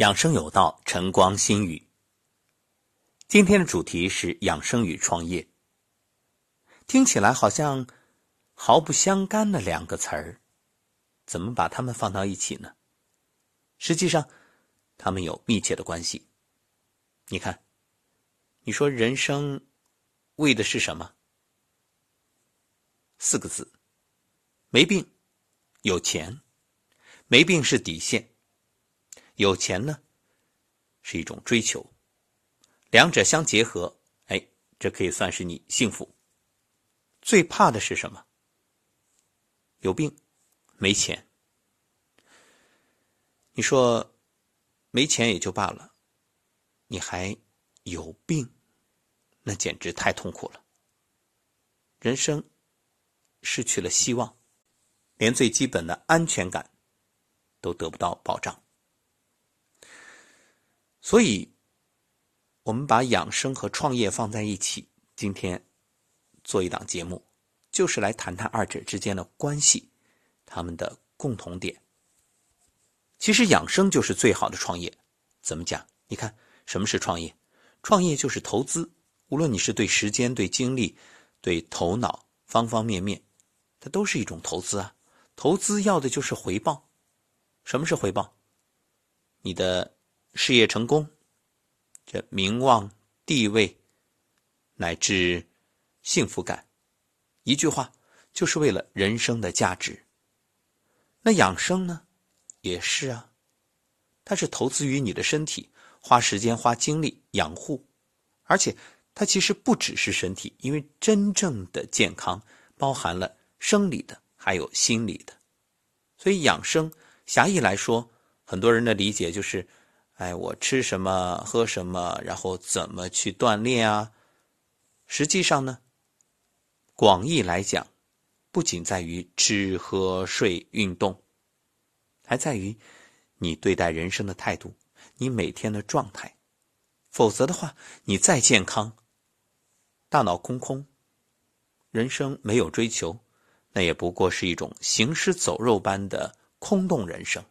养生有道，晨光心语。今天的主题是养生与创业。听起来好像毫不相干的两个词儿，怎么把它们放到一起呢？实际上，它们有密切的关系。你看，你说人生为的是什么？四个字：没病，有钱。没病是底线。有钱呢，是一种追求，两者相结合，哎，这可以算是你幸福。最怕的是什么？有病，没钱。你说没钱也就罢了，你还有病，那简直太痛苦了。人生失去了希望，连最基本的安全感都得不到保障。所以，我们把养生和创业放在一起，今天做一档节目，就是来谈谈二者之间的关系，他们的共同点。其实养生就是最好的创业。怎么讲？你看，什么是创业？创业就是投资，无论你是对时间、对精力、对头脑方方面面，它都是一种投资啊。投资要的就是回报。什么是回报？你的。事业成功，这名望、地位，乃至幸福感，一句话，就是为了人生的价值。那养生呢，也是啊，它是投资于你的身体，花时间、花精力养护，而且它其实不只是身体，因为真正的健康包含了生理的，还有心理的。所以养生，狭义来说，很多人的理解就是。哎，我吃什么，喝什么，然后怎么去锻炼啊？实际上呢，广义来讲，不仅在于吃喝睡运动，还在于你对待人生的态度，你每天的状态。否则的话，你再健康，大脑空空，人生没有追求，那也不过是一种行尸走肉般的空洞人生。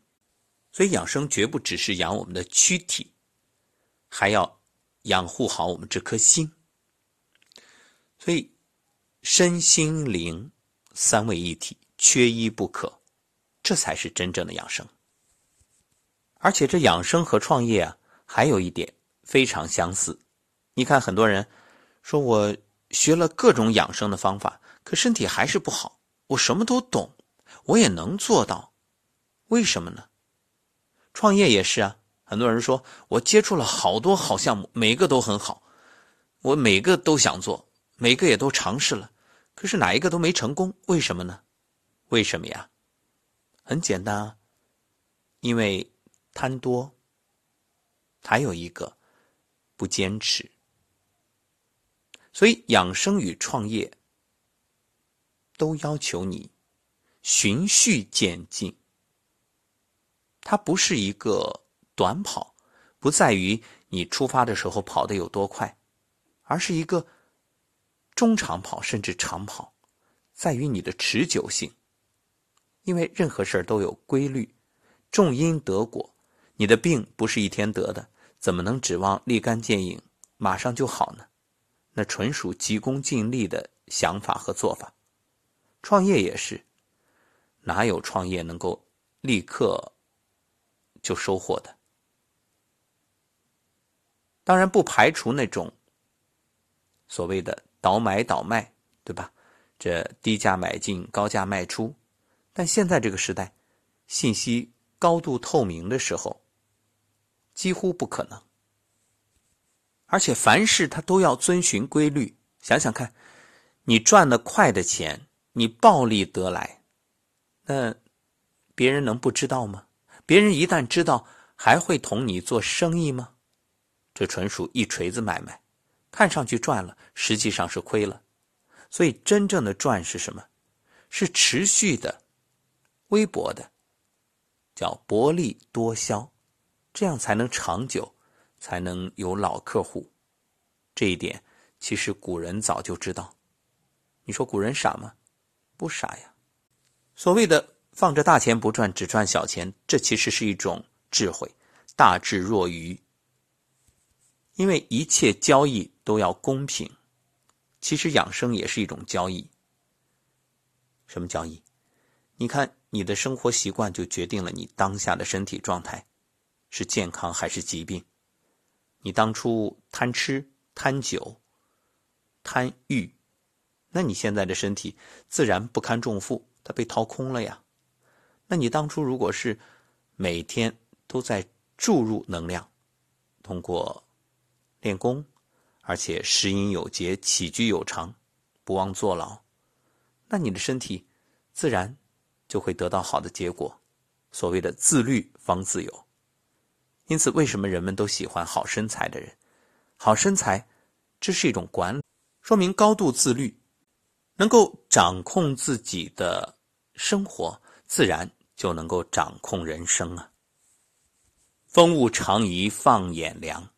所以养生绝不只是养我们的躯体，还要养护好我们这颗心。所以身心灵三位一体，缺一不可，这才是真正的养生。而且这养生和创业啊，还有一点非常相似。你看，很多人说我学了各种养生的方法，可身体还是不好。我什么都懂，我也能做到，为什么呢？创业也是啊，很多人说我接触了好多好项目，每个都很好，我每个都想做，每个也都尝试了，可是哪一个都没成功，为什么呢？为什么呀？很简单啊，因为贪多，还有一个不坚持。所以养生与创业都要求你循序渐进。它不是一个短跑，不在于你出发的时候跑得有多快，而是一个中长跑甚至长跑，在于你的持久性。因为任何事儿都有规律，种因得果，你的病不是一天得的，怎么能指望立竿见影，马上就好呢？那纯属急功近利的想法和做法。创业也是，哪有创业能够立刻？就收获的，当然不排除那种所谓的倒买倒卖，对吧？这低价买进，高价卖出。但现在这个时代，信息高度透明的时候，几乎不可能。而且凡事它都要遵循规律。想想看，你赚的快的钱，你暴利得来，那别人能不知道吗？别人一旦知道，还会同你做生意吗？这纯属一锤子买卖，看上去赚了，实际上是亏了。所以真正的赚是什么？是持续的、微薄的，叫薄利多销，这样才能长久，才能有老客户。这一点其实古人早就知道。你说古人傻吗？不傻呀。所谓的。放着大钱不赚，只赚小钱，这其实是一种智慧。大智若愚。因为一切交易都要公平，其实养生也是一种交易。什么交易？你看你的生活习惯就决定了你当下的身体状态是健康还是疾病。你当初贪吃、贪酒、贪欲，那你现在的身体自然不堪重负，它被掏空了呀。那你当初如果是每天都在注入能量，通过练功，而且食饮有节、起居有常，不忘坐牢，那你的身体自然就会得到好的结果。所谓的自律方自由。因此，为什么人们都喜欢好身材的人？好身材，这是一种管理，说明高度自律，能够掌控自己的生活，自然就能够掌控人生啊。风物长宜放眼量，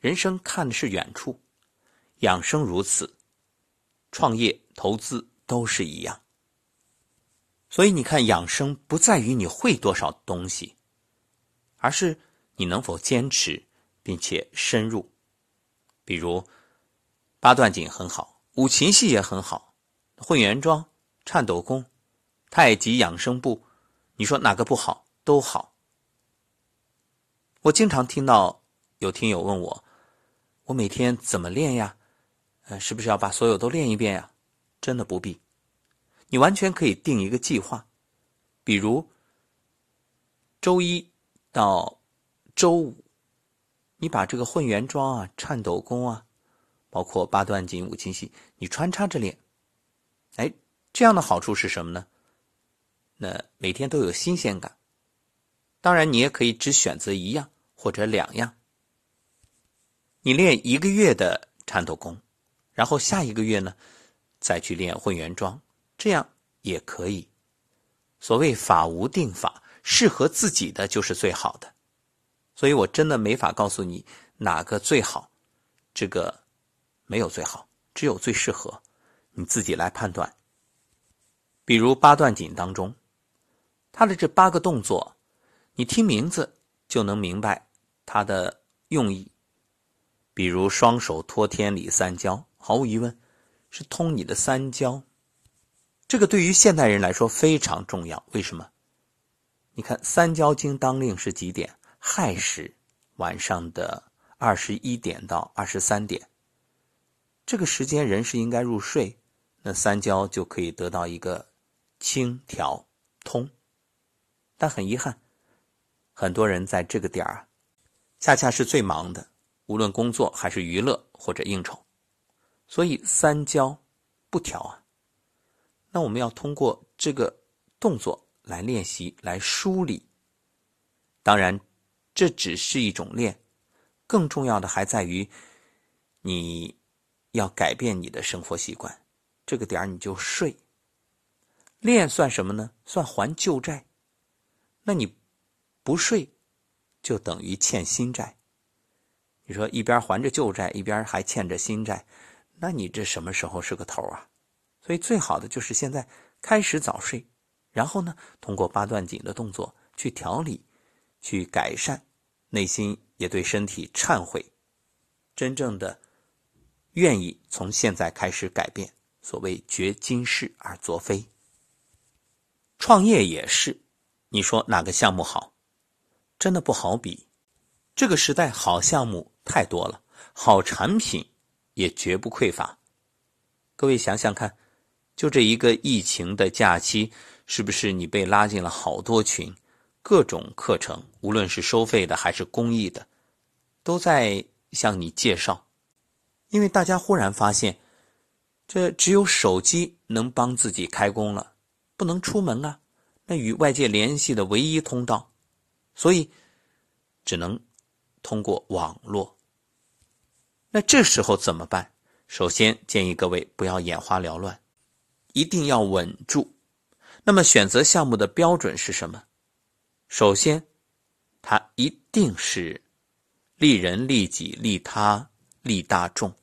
人生看的是远处，养生如此，创业投资都是一样。所以你看，养生不在于你会多少东西，而是。你能否坚持，并且深入？比如八段锦很好，五禽戏也很好，混元桩、颤抖功、太极养生步，你说哪个不好？都好。我经常听到有听友问我：“我每天怎么练呀？呃，是不是要把所有都练一遍呀？”真的不必，你完全可以定一个计划，比如周一到。周五，你把这个混元桩啊、颤抖功啊，包括八段锦、五禽戏，你穿插着练。哎，这样的好处是什么呢？那每天都有新鲜感。当然，你也可以只选择一样或者两样。你练一个月的颤抖功，然后下一个月呢，再去练混元桩，这样也可以。所谓法无定法，适合自己的就是最好的。所以我真的没法告诉你哪个最好，这个没有最好，只有最适合，你自己来判断。比如八段锦当中，他的这八个动作，你听名字就能明白他的用意。比如双手托天理三焦，毫无疑问是通你的三焦，这个对于现代人来说非常重要。为什么？你看三焦经当令是几点？亥时晚上的二十一点到二十三点，这个时间人是应该入睡，那三焦就可以得到一个清调通。但很遗憾，很多人在这个点儿，恰恰是最忙的，无论工作还是娱乐或者应酬，所以三焦不调啊。那我们要通过这个动作来练习，来梳理。当然。这只是一种练，更重要的还在于，你要改变你的生活习惯。这个点儿你就睡。练算什么呢？算还旧债。那你不睡，就等于欠新债。你说一边还着旧债，一边还欠着新债，那你这什么时候是个头啊？所以最好的就是现在开始早睡，然后呢，通过八段锦的动作去调理。去改善，内心也对身体忏悔，真正的愿意从现在开始改变。所谓绝今世而作非，创业也是。你说哪个项目好？真的不好比。这个时代好项目太多了，好产品也绝不匮乏。各位想想看，就这一个疫情的假期，是不是你被拉进了好多群？各种课程，无论是收费的还是公益的，都在向你介绍。因为大家忽然发现，这只有手机能帮自己开工了，不能出门啊。那与外界联系的唯一通道，所以只能通过网络。那这时候怎么办？首先建议各位不要眼花缭乱，一定要稳住。那么选择项目的标准是什么？首先，它一定是利人利己利他利大众，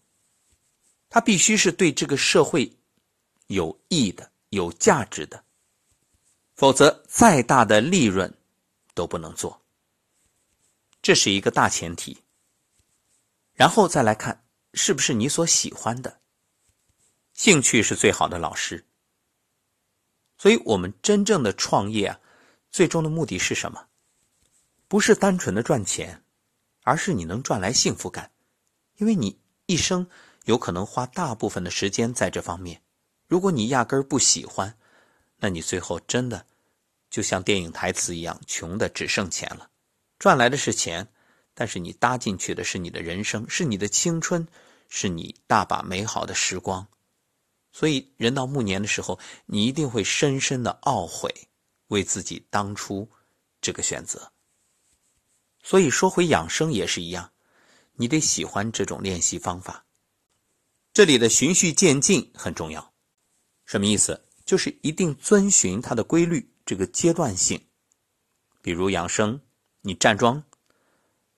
它必须是对这个社会有益的、有价值的，否则再大的利润都不能做。这是一个大前提。然后再来看是不是你所喜欢的。兴趣是最好的老师。所以，我们真正的创业啊，最终的目的是什么？不是单纯的赚钱，而是你能赚来幸福感，因为你一生有可能花大部分的时间在这方面。如果你压根儿不喜欢，那你最后真的就像电影台词一样，穷的只剩钱了。赚来的是钱，但是你搭进去的是你的人生，是你的青春，是你大把美好的时光。所以，人到暮年的时候，你一定会深深的懊悔，为自己当初这个选择。所以说回养生也是一样，你得喜欢这种练习方法。这里的循序渐进很重要，什么意思？就是一定遵循它的规律，这个阶段性。比如养生，你站桩，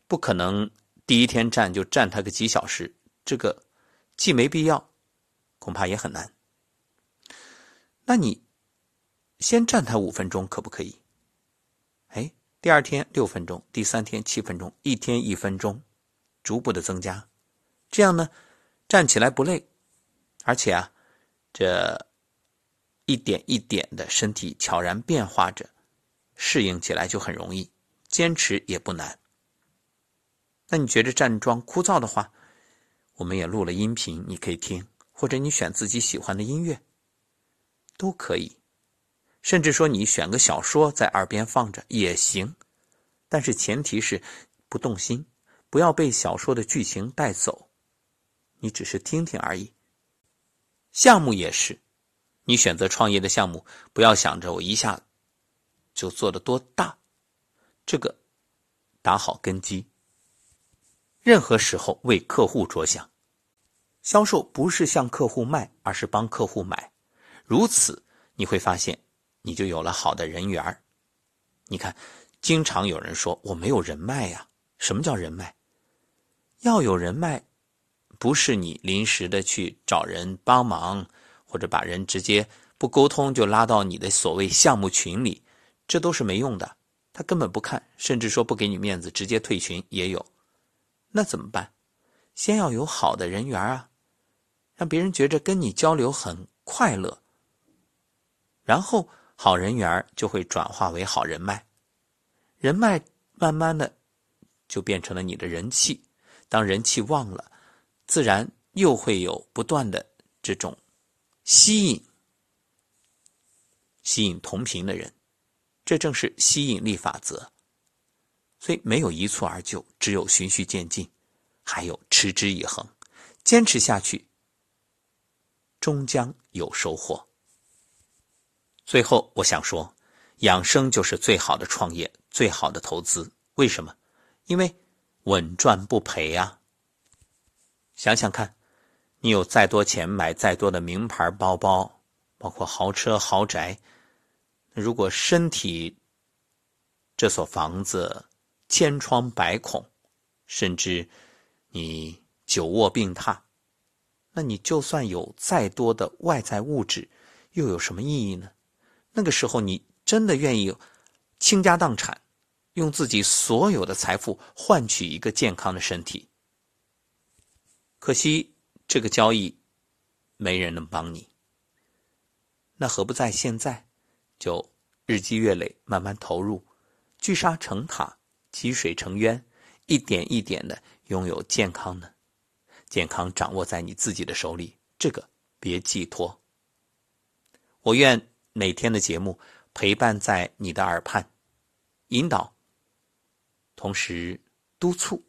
不可能第一天站就站它个几小时，这个既没必要，恐怕也很难。那你先站它五分钟，可不可以？哎。第二天六分钟，第三天七分钟，一天一分钟，逐步的增加，这样呢，站起来不累，而且啊，这一点一点的身体悄然变化着，适应起来就很容易，坚持也不难。那你觉得站桩枯燥的话，我们也录了音频，你可以听，或者你选自己喜欢的音乐，都可以。甚至说，你选个小说在耳边放着也行，但是前提是不动心，不要被小说的剧情带走，你只是听听而已。项目也是，你选择创业的项目，不要想着我一下就做的多大，这个打好根基。任何时候为客户着想，销售不是向客户卖，而是帮客户买，如此你会发现。你就有了好的人缘你看，经常有人说我没有人脉呀。什么叫人脉？要有人脉，不是你临时的去找人帮忙，或者把人直接不沟通就拉到你的所谓项目群里，这都是没用的。他根本不看，甚至说不给你面子，直接退群也有。那怎么办？先要有好的人缘啊，让别人觉着跟你交流很快乐，然后。好人缘就会转化为好人脉，人脉慢慢的就变成了你的人气。当人气旺了，自然又会有不断的这种吸引，吸引同频的人。这正是吸引力法则。所以没有一蹴而就，只有循序渐进，还有持之以恒，坚持下去，终将有收获。最后，我想说，养生就是最好的创业，最好的投资。为什么？因为稳赚不赔啊！想想看，你有再多钱买再多的名牌包包，包括豪车豪宅，如果身体这所房子千疮百孔，甚至你久卧病榻，那你就算有再多的外在物质，又有什么意义呢？那个时候，你真的愿意倾家荡产，用自己所有的财富换取一个健康的身体？可惜这个交易没人能帮你。那何不在现在就日积月累，慢慢投入，聚沙成塔，积水成渊，一点一点的拥有健康呢？健康掌握在你自己的手里，这个别寄托。我愿。每天的节目陪伴在你的耳畔，引导，同时督促，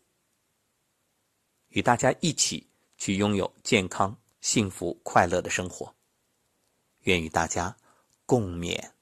与大家一起去拥有健康、幸福、快乐的生活。愿与大家共勉。